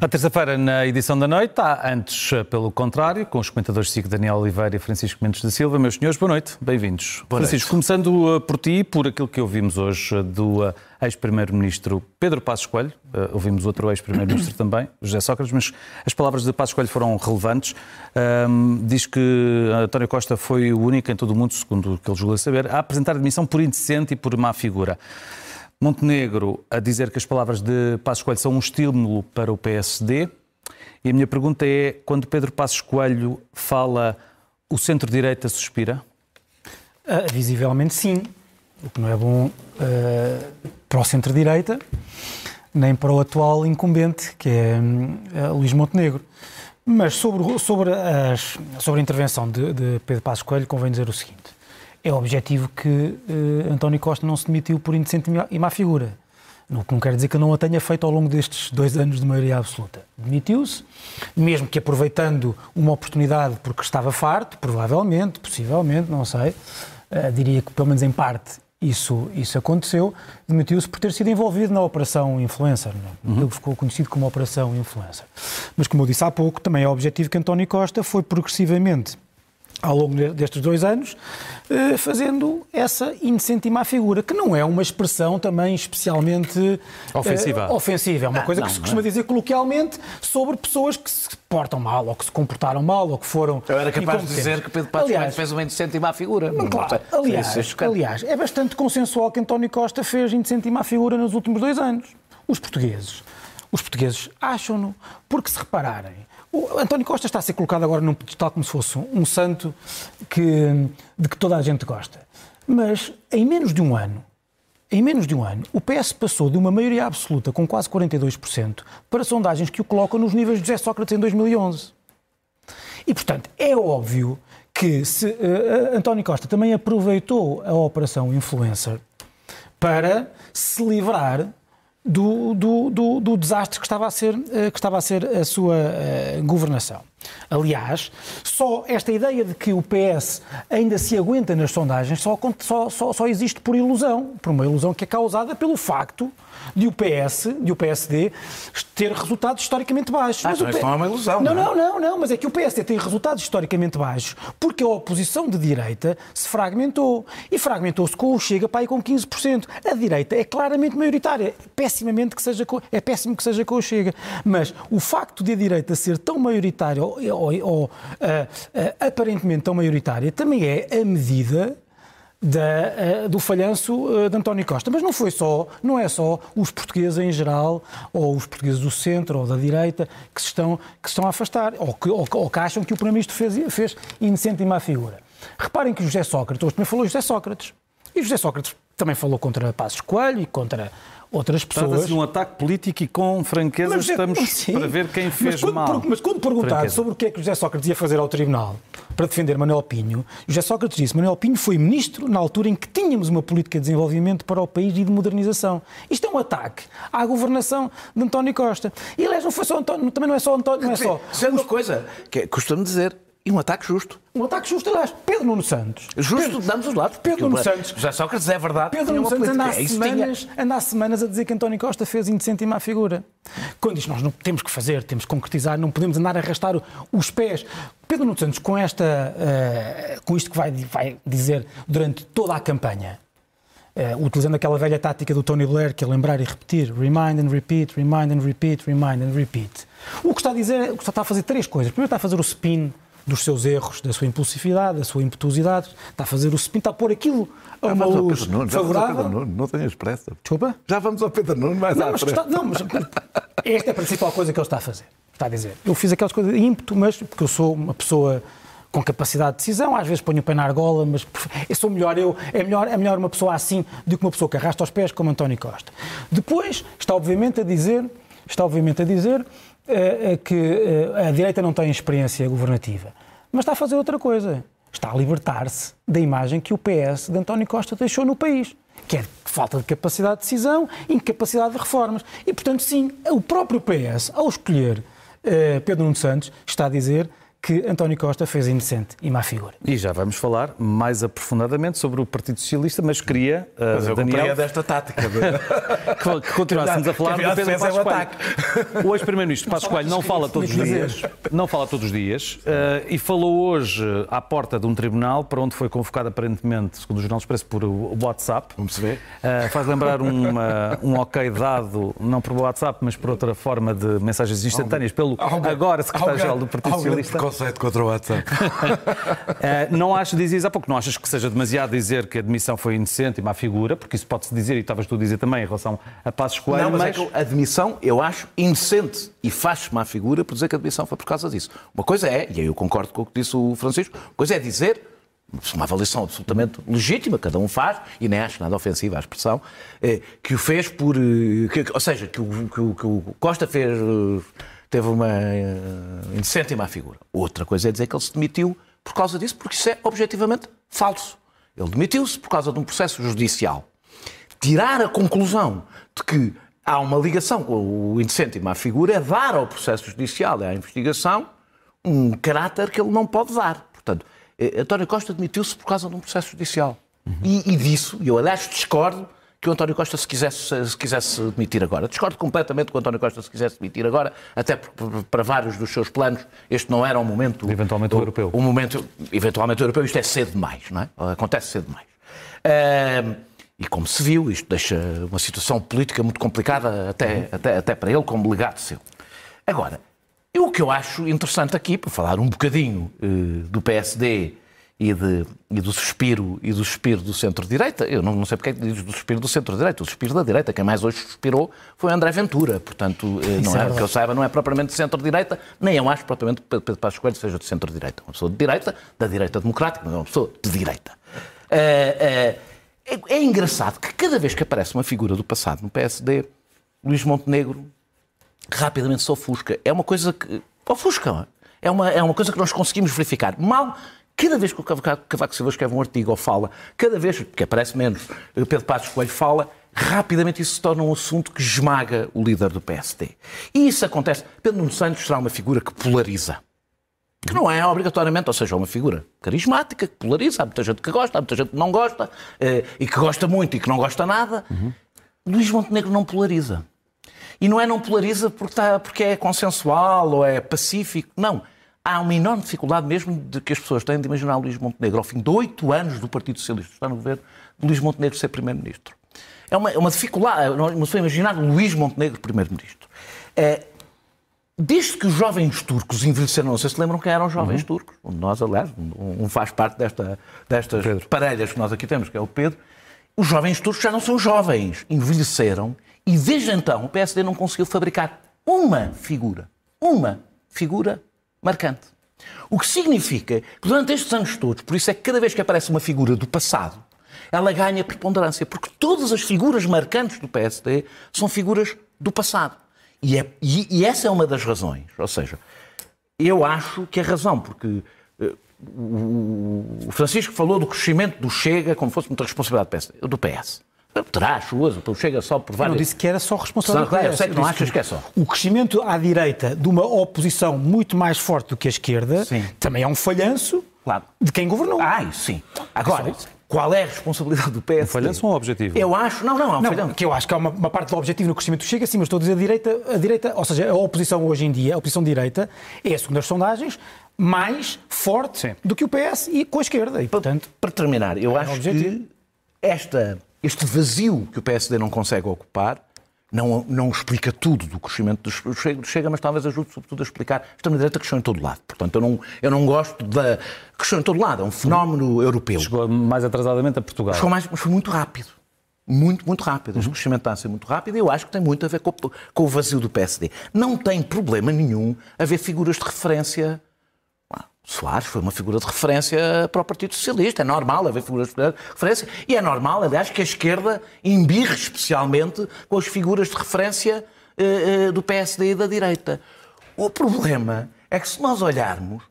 A terça-feira, na edição da noite, há antes, pelo contrário, com os comentadores SIC Daniel Oliveira e Francisco Mendes da Silva. Meus senhores, boa noite, bem-vindos. Francisco, começando uh, por ti, por aquilo que ouvimos hoje uh, do ex-primeiro-ministro Pedro Passos Coelho, ouvimos outro ex-primeiro-ministro também, José Sócrates, mas as palavras de Passos Coelho foram relevantes. Um, diz que António Costa foi o único em todo o mundo, segundo o que ele julga saber, a apresentar admissão por indecente e por má figura. Montenegro a dizer que as palavras de Passos Coelho são um estímulo para o PSD. E a minha pergunta é: quando Pedro Passos Coelho fala, o centro-direita suspira? Uh, visivelmente sim. O que não é bom uh, para o centro-direita, nem para o atual incumbente, que é uh, Luís Montenegro. Mas sobre, sobre, as, sobre a intervenção de, de Pedro Passos Coelho, convém dizer o seguinte é objetivo que uh, António Costa não se demitiu por indecente e má figura. O que não quer dizer que não a tenha feito ao longo destes dois anos de maioria absoluta. Demitiu-se, mesmo que aproveitando uma oportunidade porque estava farto, provavelmente, possivelmente, não sei, uh, diria que pelo menos em parte isso, isso aconteceu, demitiu-se por ter sido envolvido na Operação Influencer, não? É? Uhum. ficou conhecido como Operação Influencer. Mas, como eu disse há pouco, também é objetivo que António Costa foi progressivamente ao longo destes dois anos, eh, fazendo essa indecente e má figura, que não é uma expressão também especialmente ofensiva. Uh, ofensiva. É uma coisa não, que se costuma é. dizer coloquialmente sobre pessoas que se portam mal, ou que se comportaram mal, ou que foram. Eu era capaz de dizer que Pedro Passos aliás, fez uma indecente e má figura. Não, claro, aliás, aliás, é bastante consensual que António Costa fez indecente e má figura nos últimos dois anos. Os portugueses. Os portugueses acham-no, porque se repararem, o António Costa está a ser colocado agora num pedestal como se fosse um santo que, de que toda a gente gosta. Mas em menos de um ano, em menos de um ano, o PS passou de uma maioria absoluta com quase 42% para sondagens que o colocam nos níveis de José Sócrates em 2011. E, portanto, é óbvio que se, uh, António Costa também aproveitou a operação influencer para se livrar do, do, do, do, desastre que estava a ser, eh, que estava a, ser a sua uh, governação. Aliás, só esta ideia de que o PS ainda se aguenta nas sondagens só, só, só, existe por ilusão, por uma ilusão que é causada pelo facto de o PS, de o PSD, ter resultados historicamente baixos. Ah, mas isso não é uma ilusão. Não, não, não, não, mas é que o PSD tem resultados historicamente baixos porque a oposição de direita se fragmentou. E fragmentou-se com o Chega para aí com 15%. A direita é claramente maioritária. Pessimamente que seja com, é péssimo que seja com o Chega. Mas o facto de a direita ser tão maioritária ou, ou, ou uh, uh, aparentemente tão maioritária também é a medida da, uh, do falhanço uh, de António Costa. Mas não foi só, não é só os portugueses em geral, ou os portugueses do centro ou da direita, que se estão, que se estão a afastar, ou que, ou, ou que acham que o Primeiro-Ministro fez, fez inocente e má figura. Reparem que José Sócrates, hoje também falou José Sócrates, e José Sócrates também falou contra Passos Coelho e contra outras pessoas. Trata-se de um ataque político e com franqueza mas, é estamos sim, para ver quem fez mas quando, mal. Mas quando perguntado franqueza. sobre o que é que José Sócrates ia fazer ao Tribunal para defender Manuel Pinho, José Sócrates disse Manuel Pinho foi ministro na altura em que tínhamos uma política de desenvolvimento para o país e de modernização. Isto é um ataque à governação de António Costa. E aliás, não foi só António, também não é só António, não é só. Sendo uma coisa que costumo dizer, e um ataque justo. Um ataque justo, aliás. Pedro Nuno Santos. Justo Pedro, de ambos os lados. Pedro Nuno Santos. Já Sócrates é verdade. Pedro Nuno Santos anda há, semanas, anda há semanas a dizer que António Costa fez indecente e má figura. Quando diz nós não temos que fazer, temos que concretizar, não podemos andar a arrastar os pés. Pedro Nuno Santos, com, esta, uh, com isto que vai, vai dizer durante toda a campanha, uh, utilizando aquela velha tática do Tony Blair, que é lembrar e repetir, remind and repeat, remind and repeat, remind and repeat. O que está a dizer, o que está a fazer três coisas. Primeiro está a fazer o spin dos seus erros, da sua impulsividade, da sua impetuosidade, está a fazer o spin, está a pôr aquilo a uma luz Nuno, favorável. Nuno, não tenhas pressa. Desculpa? Já vamos ao Pedro Nuno mais não, à mas está, não, mas esta é a principal coisa que ele está a fazer. Está a dizer. Eu fiz aquelas coisas de ímpeto, mas porque eu sou uma pessoa com capacidade de decisão, às vezes ponho o pé na argola, mas eu sou melhor, eu, é, melhor, é melhor uma pessoa assim do que uma pessoa que arrasta os pés como António Costa. Depois está obviamente a dizer, está obviamente a dizer que uh, a direita não tem experiência governativa mas está a fazer outra coisa. Está a libertar-se da imagem que o PS de António Costa deixou no país, que é falta de capacidade de decisão, incapacidade de reformas. E, portanto, sim, o próprio PS, ao escolher Pedro Nuno Santos está a dizer que António Costa fez inocente e má figura. E já vamos falar mais aprofundadamente sobre o Partido Socialista, mas queria, uh, mas eu Daniel... desta tática. De... que, que continuássemos a falar do Pedro Passos Coelho. O ex-primeiro-ministro Passos Coelho não fala todos os dias, não fala todos os dias, uh, e falou hoje à porta de um tribunal para onde foi convocado aparentemente, segundo o Jornal Expresso, por WhatsApp. Vamos ver. Uh, faz lembrar uma, um ok dado, não por WhatsApp, mas por outra forma de mensagens instantâneas, pelo agora secretário-geral do Partido Socialista preconceito contra o WhatsApp. uh, não acho, dizias há pouco, não achas que seja demasiado dizer que a admissão foi indecente e má figura, porque isso pode-se dizer, e estavas tu a dizer também em relação a Passos Coelho, não, mas, mas... É que a admissão eu acho indecente e faz má figura por dizer que a admissão foi por causa disso. Uma coisa é, e aí eu concordo com o que disse o Francisco, uma coisa é dizer uma avaliação absolutamente legítima, cada um faz, e nem acho nada ofensiva a expressão, eh, que o fez por. Eh, que, ou seja, que o, que o, que o Costa fez teve uma uh, indecente e má figura. Outra coisa é dizer que ele se demitiu por causa disso, porque isso é objetivamente falso. Ele demitiu-se por causa de um processo judicial. Tirar a conclusão de que há uma ligação com o indecente e má figura é dar ao processo judicial e à investigação um caráter que ele não pode dar. Portanto, eh, António Costa demitiu-se por causa de um processo judicial. Uhum. E, e disso, eu aliás discordo que o António Costa se quisesse, se quisesse demitir agora. Discordo completamente que o António Costa se quisesse demitir agora, até porque para vários dos seus planos este não era um momento... Eventualmente o, o europeu. Um momento, eventualmente o europeu, isto é cedo demais, não é? Acontece cedo demais. Uh, e como se viu, isto deixa uma situação política muito complicada até, uhum. até, até para ele, como legado seu. Agora, o que eu acho interessante aqui, para falar um bocadinho uh, do PSD e, de, e, do suspiro e do suspiro do centro-direita. Eu não, não, sei porque é que diz do suspiro do centro-direita, o suspiro da direita. Quem mais hoje suspirou foi André Ventura. Portanto, eh, não é, que eu saiba, não é propriamente de centro-direita, nem eu acho propriamente que Pedro Passos Coelho seja de centro-direita. Uma pessoa de direita, da direita democrática, mas é uma pessoa de direita. É, é, é engraçado que cada vez que aparece uma figura do passado no PSD, Luís Montenegro rapidamente se ofusca. É uma coisa que. ofusca, é uma, é uma coisa que nós conseguimos verificar. Mal Cada vez que o Cavaco Silva escreve um artigo ou fala, cada vez que aparece menos, Pedro Passos Coelho fala, rapidamente isso se torna um assunto que esmaga o líder do PSD. E isso acontece. Pedro Nuno Santos será uma figura que polariza. Que não é obrigatoriamente, ou seja, uma figura carismática, que polariza. Há muita gente que gosta, há muita gente que não gosta, eh, e que gosta muito e que não gosta nada. Uhum. Luís Montenegro não polariza. E não é não polariza porque, está, porque é consensual ou é pacífico. Não há uma enorme dificuldade mesmo de que as pessoas têm de imaginar Luís Montenegro, ao fim de oito anos do Partido Socialista, está no governo, de Luís Montenegro ser Primeiro-Ministro. É uma, é uma dificuldade, uma pessoa imaginar Luís Montenegro Primeiro-Ministro. É, desde que os jovens turcos envelheceram, não sei se lembram quem eram os jovens uhum. turcos, nós, aliás, um, um faz parte desta, destas Pedro. parelhas que nós aqui temos, que é o Pedro, os jovens turcos já não são jovens, envelheceram e desde então o PSD não conseguiu fabricar uma figura, uma figura marcante. O que significa que durante estes anos todos, por isso é que cada vez que aparece uma figura do passado, ela ganha preponderância, porque todas as figuras marcantes do PSD são figuras do passado. E, é, e, e essa é uma das razões. Ou seja, eu acho que é razão, porque uh, o Francisco falou do crescimento do Chega como fosse muita responsabilidade do PS. Terá suas, então chega só por várias... Eu não disse que era só responsabilidade. Claro, eu sei que não achas que é só. O crescimento à direita de uma oposição muito mais forte do que a esquerda sim. também é um falhanço claro. de quem governou. Ah, isso sim. Agora, qual é a responsabilidade do PS? Um falhanço ou um objetivo? Eu acho, não, não, é um não, falhanço. Que eu acho que há uma, uma, parte do objetivo no crescimento Chega, sim, mas estou a dizer a direita, a direita, ou seja, a oposição hoje em dia, a oposição de direita, é, segundo as sondagens, mais forte sim. do que o PS e com a esquerda. E, portanto, para terminar, eu é acho que esta este vazio que o PSD não consegue ocupar não, não explica tudo do crescimento do Chega, mas talvez ajude sobretudo a explicar. A extrema-direita cresceu em todo lado. Portanto, eu não, eu não gosto da. Cresceu em todo lado, é um fenómeno europeu. Chegou mais atrasadamente a Portugal. Chegou mais, mas foi muito rápido. Muito, muito rápido. Uhum. O crescimento está a ser muito rápido e eu acho que tem muito a ver com, com o vazio do PSD. Não tem problema nenhum haver figuras de referência Soares foi uma figura de referência para o Partido Socialista. É normal haver figuras de referência e é normal, aliás, que a esquerda embirre especialmente com as figuras de referência uh, uh, do PSD e da direita. O problema é que se nós olharmos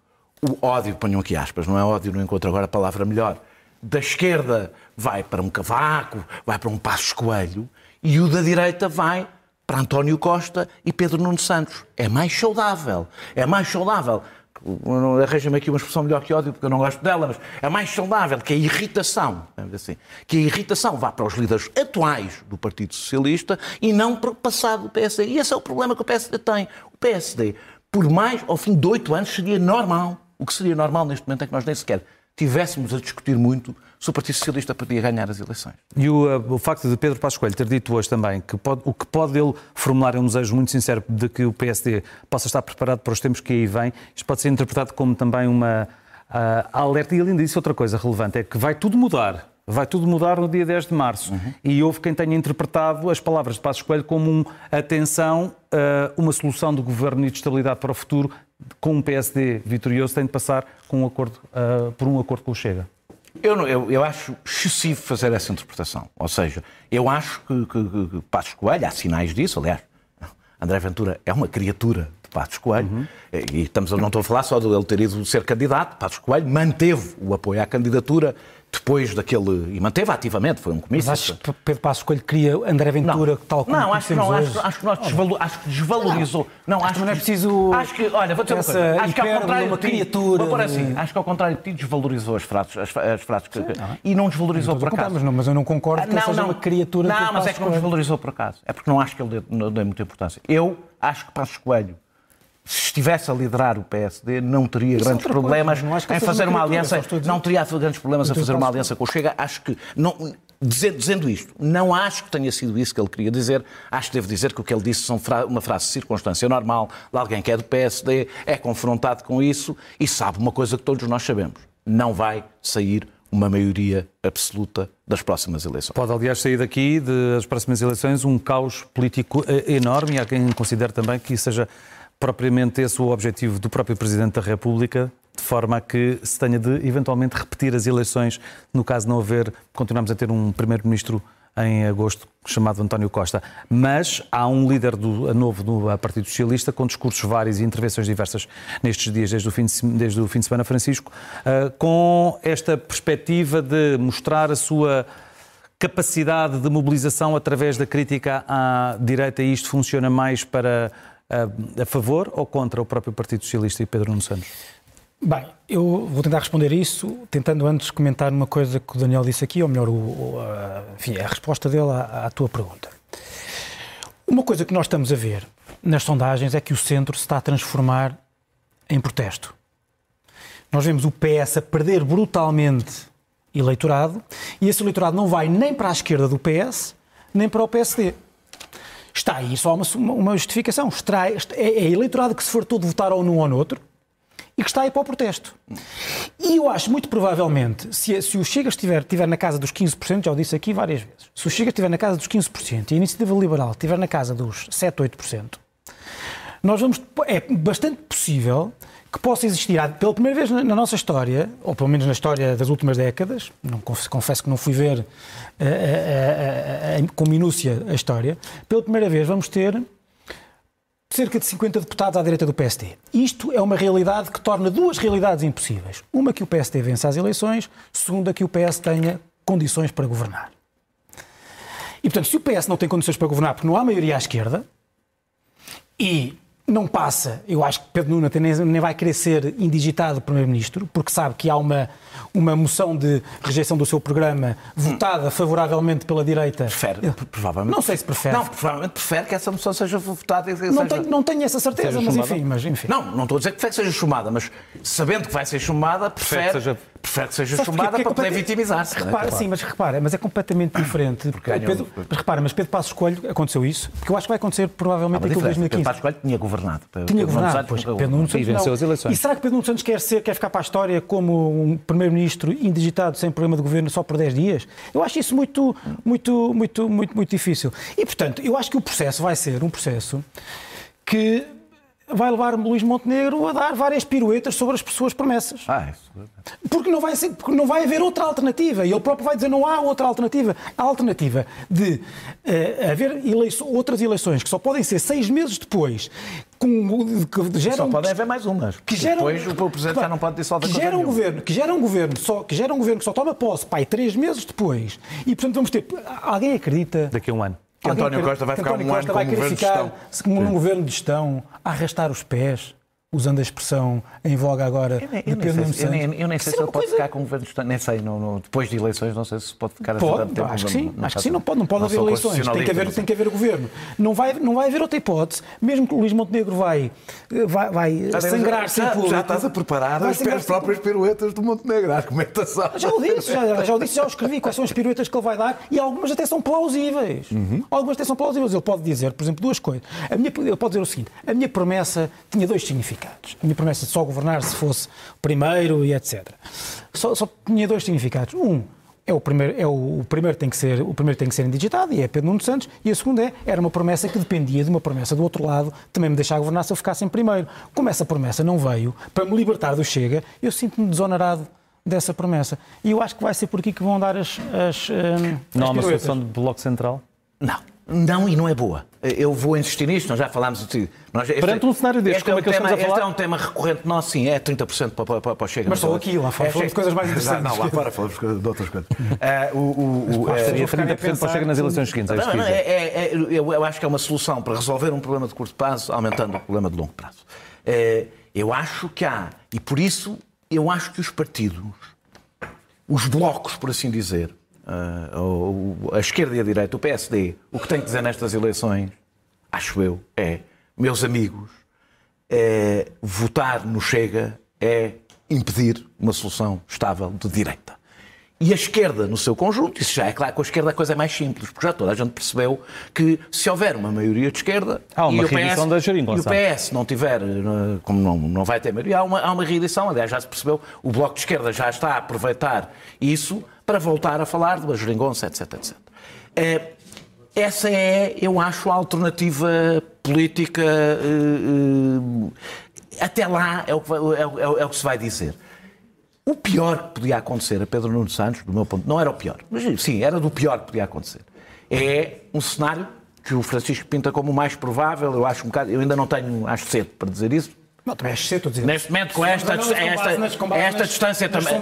o ódio, ponham aqui aspas, não é ódio, não encontro agora a palavra melhor, da esquerda vai para um cavaco, vai para um passo coelho e o da direita vai para António Costa e Pedro Nuno Santos. É mais saudável. É mais saudável. Arranja-me aqui uma expressão melhor que ódio, porque eu não gosto dela, mas é mais saudável que a irritação, assim, que a irritação vá para os líderes atuais do Partido Socialista e não para o passado do PSD. E esse é o problema que o PSD tem. O PSD, por mais, ao fim de oito anos, seria normal. O que seria normal neste momento é que nós nem sequer tivéssemos a discutir muito se o Partido Socialista podia ganhar as eleições. E o, uh, o facto de Pedro Passos Coelho ter dito hoje também que pode, o que pode ele formular é um desejo muito sincero de que o PSD possa estar preparado para os tempos que aí vêm, isto pode ser interpretado como também uma uh, alerta. E além disso, outra coisa relevante é que vai tudo mudar. Vai tudo mudar no dia 10 de março. Uhum. E houve quem tenha interpretado as palavras de Passos Coelho como um, atenção, uh, uma solução de governo e de estabilidade para o futuro, com um PSD vitorioso, tem de passar com um acordo, uh, por um acordo com o Chega. Eu, eu, eu, acho excessivo fazer essa interpretação. Ou seja, eu acho que, que, que Passos Coelho, há sinais disso, aliás, André Ventura é uma criatura Passos Coelho, uhum. e estamos, não estou a falar só de ele ter ido ser candidato, Passos Coelho manteve o apoio à candidatura, depois daquele. E manteve ativamente, foi um comício. Mas acho que Pedro Passos Coelho queria André Ventura, não, tal como Não, acho que não, acho, acho, que nós desvalor, acho que desvalorizou. Não, acho que não é preciso. Acho que, olha, vou dizer uma coisa. Acho que ao contrário. Uma criatura. Vou pôr assim, acho que ao contrário de ti desvalorizou as frases, as, as frases que, não. e não desvalorizou não por acaso. Mas, não, mas eu não concordo que não, ele seja uma criatura. Não, mas é que não desvalorizou por acaso. É porque não acho que ele dê, dê muita importância. Eu acho que Passos Coelho se estivesse a liderar o PSD, não teria Isso é grandes é problemas em fazer uma aliança. Não teria grandes problemas a fazer uma aliança com o Chega. Acho que. Não, dizendo, dizendo, isto, não acho que tenha sido isso que ele queria dizer. Acho que devo dizer que o que ele disse são fra uma frase de circunstância normal de alguém que é do PSD, é confrontado com isso e sabe uma coisa que todos nós sabemos: não vai sair uma maioria absoluta das próximas eleições. Pode, aliás, sair daqui das próximas eleições um caos político eh, enorme e há quem considere também que isso seja propriamente esse o objetivo do próprio Presidente da República, de forma a que se tenha de eventualmente repetir as eleições, no caso não haver, continuamos a ter um Primeiro-Ministro em agosto chamado António Costa. Mas há um líder do, novo do Partido Socialista com discursos vários e intervenções diversas nestes dias, desde o fim de, desde o fim de semana, Francisco, uh, com esta perspectiva de mostrar a sua capacidade de mobilização através da crítica à direita e isto funciona mais para a, favor ou contra o próprio Partido Socialista e Pedro Nuno Santos? Bem, eu vou tentar responder isso, tentando antes comentar uma coisa que o Daniel disse aqui, ou melhor, o, a, enfim, a resposta dele à, à tua pergunta. Uma coisa que nós estamos a ver nas sondagens é que o centro se está a transformar em protesto. Nós vemos o PS a perder brutalmente eleitorado e esse eleitorado não vai nem para a esquerda do PS, nem para o PSD. Está aí só uma, uma justificação. Está, é, é eleitorado que se fartou de votar ou num ou no outro e que está aí para o protesto. E eu acho, muito provavelmente, se, se o Chega estiver, estiver na casa dos 15%, já o disse aqui várias vezes, se o Chega estiver na casa dos 15% e a Iniciativa Liberal estiver na casa dos 7, 8%, nós vamos, é bastante possível que possa existir, pela primeira vez na nossa história, ou pelo menos na história das últimas décadas, não, confesso que não fui ver uh, uh, uh, com minúcia a história, pela primeira vez vamos ter cerca de 50 deputados à direita do PSD. Isto é uma realidade que torna duas realidades impossíveis. Uma que o PSD vence as eleições, segunda que o PS tenha condições para governar. E, portanto, se o PS não tem condições para governar porque não há maioria à esquerda, e não passa, eu acho que Pedro Nuno nem, nem vai querer ser indigitado Primeiro-Ministro, porque sabe que há uma, uma moção de rejeição do seu programa votada favoravelmente pela direita. Prefere, provavelmente. Não sei se prefere. Não, provavelmente prefere que essa moção seja votada. Não, seja... Tenho, não tenho essa certeza, mas enfim, mas enfim. Não, não estou a dizer que seja chumada, mas sabendo que vai ser chumada, prefere, prefere que seja, prefere que seja chumada porque, para poder vitimizar-se. É? Repara, é? Sim, mas repara, mas é completamente diferente. Porque Pedro, mas repara, mas Pedro Passos Coelho aconteceu isso, porque eu acho que vai acontecer provavelmente ah, aquilo 2015. Pedro Passos Coelho tinha governado. Tinha governado, pois, Pedro Nuno Santos venceu as eleições. E será que Pedro Nuno Santos quer, ser, quer ficar para a história como um primeiro-ministro indigitado sem programa de governo só por 10 dias? Eu acho isso muito, muito, muito, muito, muito difícil. E, portanto, eu acho que o processo vai ser um processo que vai levar Luís Montenegro a dar várias piruetas sobre as suas promessas. Ah, isso. Porque não, vai ser, porque não vai haver outra alternativa. E ele próprio vai dizer não há outra alternativa. A alternativa de uh, haver outras eleições que só podem ser seis meses depois, com, que geram, só podem haver mais umas. Que geram, depois o Presidente já não pode dissolver que gera um governo Que gera um governo só Que gera um governo que só toma posse, pai, três meses depois. E, portanto, vamos ter... Alguém acredita... Daqui a um ano António Costa vai ficar um ano como governo de gestão. Como um governo de gestão, a arrastar os pés usando a expressão em voga agora eu nem, eu nem sei, eu, nem, eu nem sei se ele pode ficar com governo de Estado, nem sei, no, no, depois de eleições, não sei se pode ficar pode, assim tempo. Acho que sim, acho que sim, não pode, não pode haver eleições, tem que haver, tem que haver governo. Não vai, não vai haver outra hipótese, mesmo que o Luís Montenegro vai, vai, vai sangrar-se já, já, já estás a preparar as próprias piruetas do Montenegro, a argumentação. Já o disse, já, já o disse, já o escrevi, quais são as piruetas que ele vai dar e algumas até são plausíveis. Uhum. Algumas até são plausíveis. Ele pode dizer, por exemplo, duas coisas. A minha, ele pode dizer o seguinte, a minha promessa tinha dois significados. A minha promessa de só governar se fosse primeiro e etc. Só, só tinha dois significados. Um, é o primeiro, é o, o, primeiro tem que ser, o primeiro tem que ser indigitado e é Pedro Nuno Santos, e a segunda é, era uma promessa que dependia de uma promessa do outro lado, também me deixar governar se eu ficasse em primeiro. Como essa promessa não veio, para me libertar do Chega, eu sinto-me desonerado dessa promessa. E eu acho que vai ser por aqui que vão dar as. as não há uma solução de bloco central? Não. Não, e não é boa. Eu vou insistir nisto, nós já falámos de nós, este, Perante um cenário deste, como é, é que tema, estamos a falar? Este é um tema recorrente nosso, sim, é 30% para, para, para o Chega. Mas só aqui, lá fora, é, falamos de coisas mais interessantes. Não, lá fora falamos de outras coisas. uh, o, o, o, é, 30% para o Chega nas eleições seguintes, é não, não, é, é, eu, eu acho que é uma solução para resolver um problema de curto prazo, aumentando o problema de longo prazo. Uh, eu acho que há, e por isso eu acho que os partidos, os blocos, por assim dizer, uh, a esquerda e a direita, o PSD, o que tem que dizer nestas eleições, acho eu, é, meus amigos, é, votar no Chega é impedir uma solução estável de direita. E a esquerda, no seu conjunto, isso já é claro, com a esquerda a coisa é mais simples, porque já toda a gente percebeu que se houver uma maioria de esquerda há uma e, o PS, da e o PS não tiver, eh, como não, não vai ter maioria, há uma, há uma reedição, aliás já se percebeu, o Bloco de Esquerda já está a aproveitar isso para voltar a falar de geringonça, etc, etc. É, essa é, eu acho, a alternativa política. Uh, uh, até lá é o, que, é, é, é o que se vai dizer. O pior que podia acontecer a Pedro Nuno Santos, do meu ponto, não era o pior, mas sim, era do pior que podia acontecer. É um cenário que o Francisco pinta como o mais provável, eu acho um bocado, eu ainda não tenho, acho cedo para dizer isso. Não, também acho cedo, dizer. Neste momento, com esta, esta, esta distância também.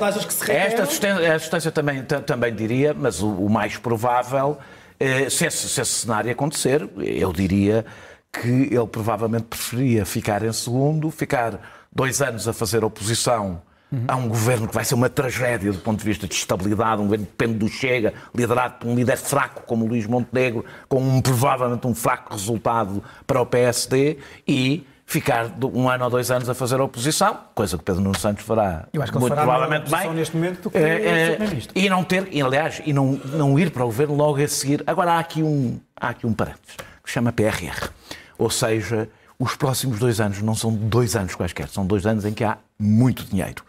Esta distância também, também diria, mas o, o mais provável, eh, se esse, se esse cenário acontecer, eu diria que ele provavelmente preferia ficar em segundo, ficar dois anos a fazer oposição Uhum. Há um governo que vai ser uma tragédia do ponto de vista de estabilidade, um governo que depende do Chega, liderado por um líder fraco como Luís Montenegro, com um, provavelmente um fraco resultado para o PSD e ficar um ano ou dois anos a fazer oposição, coisa que Pedro Nuno Santos fará Eu acho que muito fará provavelmente bem. neste momento do que é, é, e não ter, e, aliás, e não, não ir para o governo logo a seguir. Agora há aqui um, há aqui um parênteses que se chama PRR. Ou seja, os próximos dois anos não são dois anos quaisquer, são dois anos em que há muito dinheiro.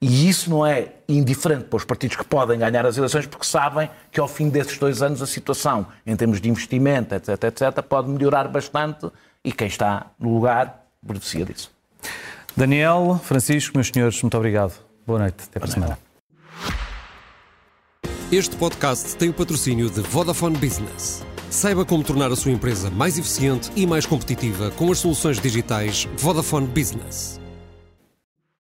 E isso não é indiferente para os partidos que podem ganhar as eleições, porque sabem que ao fim desses dois anos a situação, em termos de investimento, etc., etc., pode melhorar bastante e quem está no lugar beneficia disso. Daniel, Francisco, meus senhores, muito obrigado. Boa noite. Até para a semana. Este podcast tem o patrocínio de Vodafone Business. Saiba como tornar a sua empresa mais eficiente e mais competitiva com as soluções digitais Vodafone Business.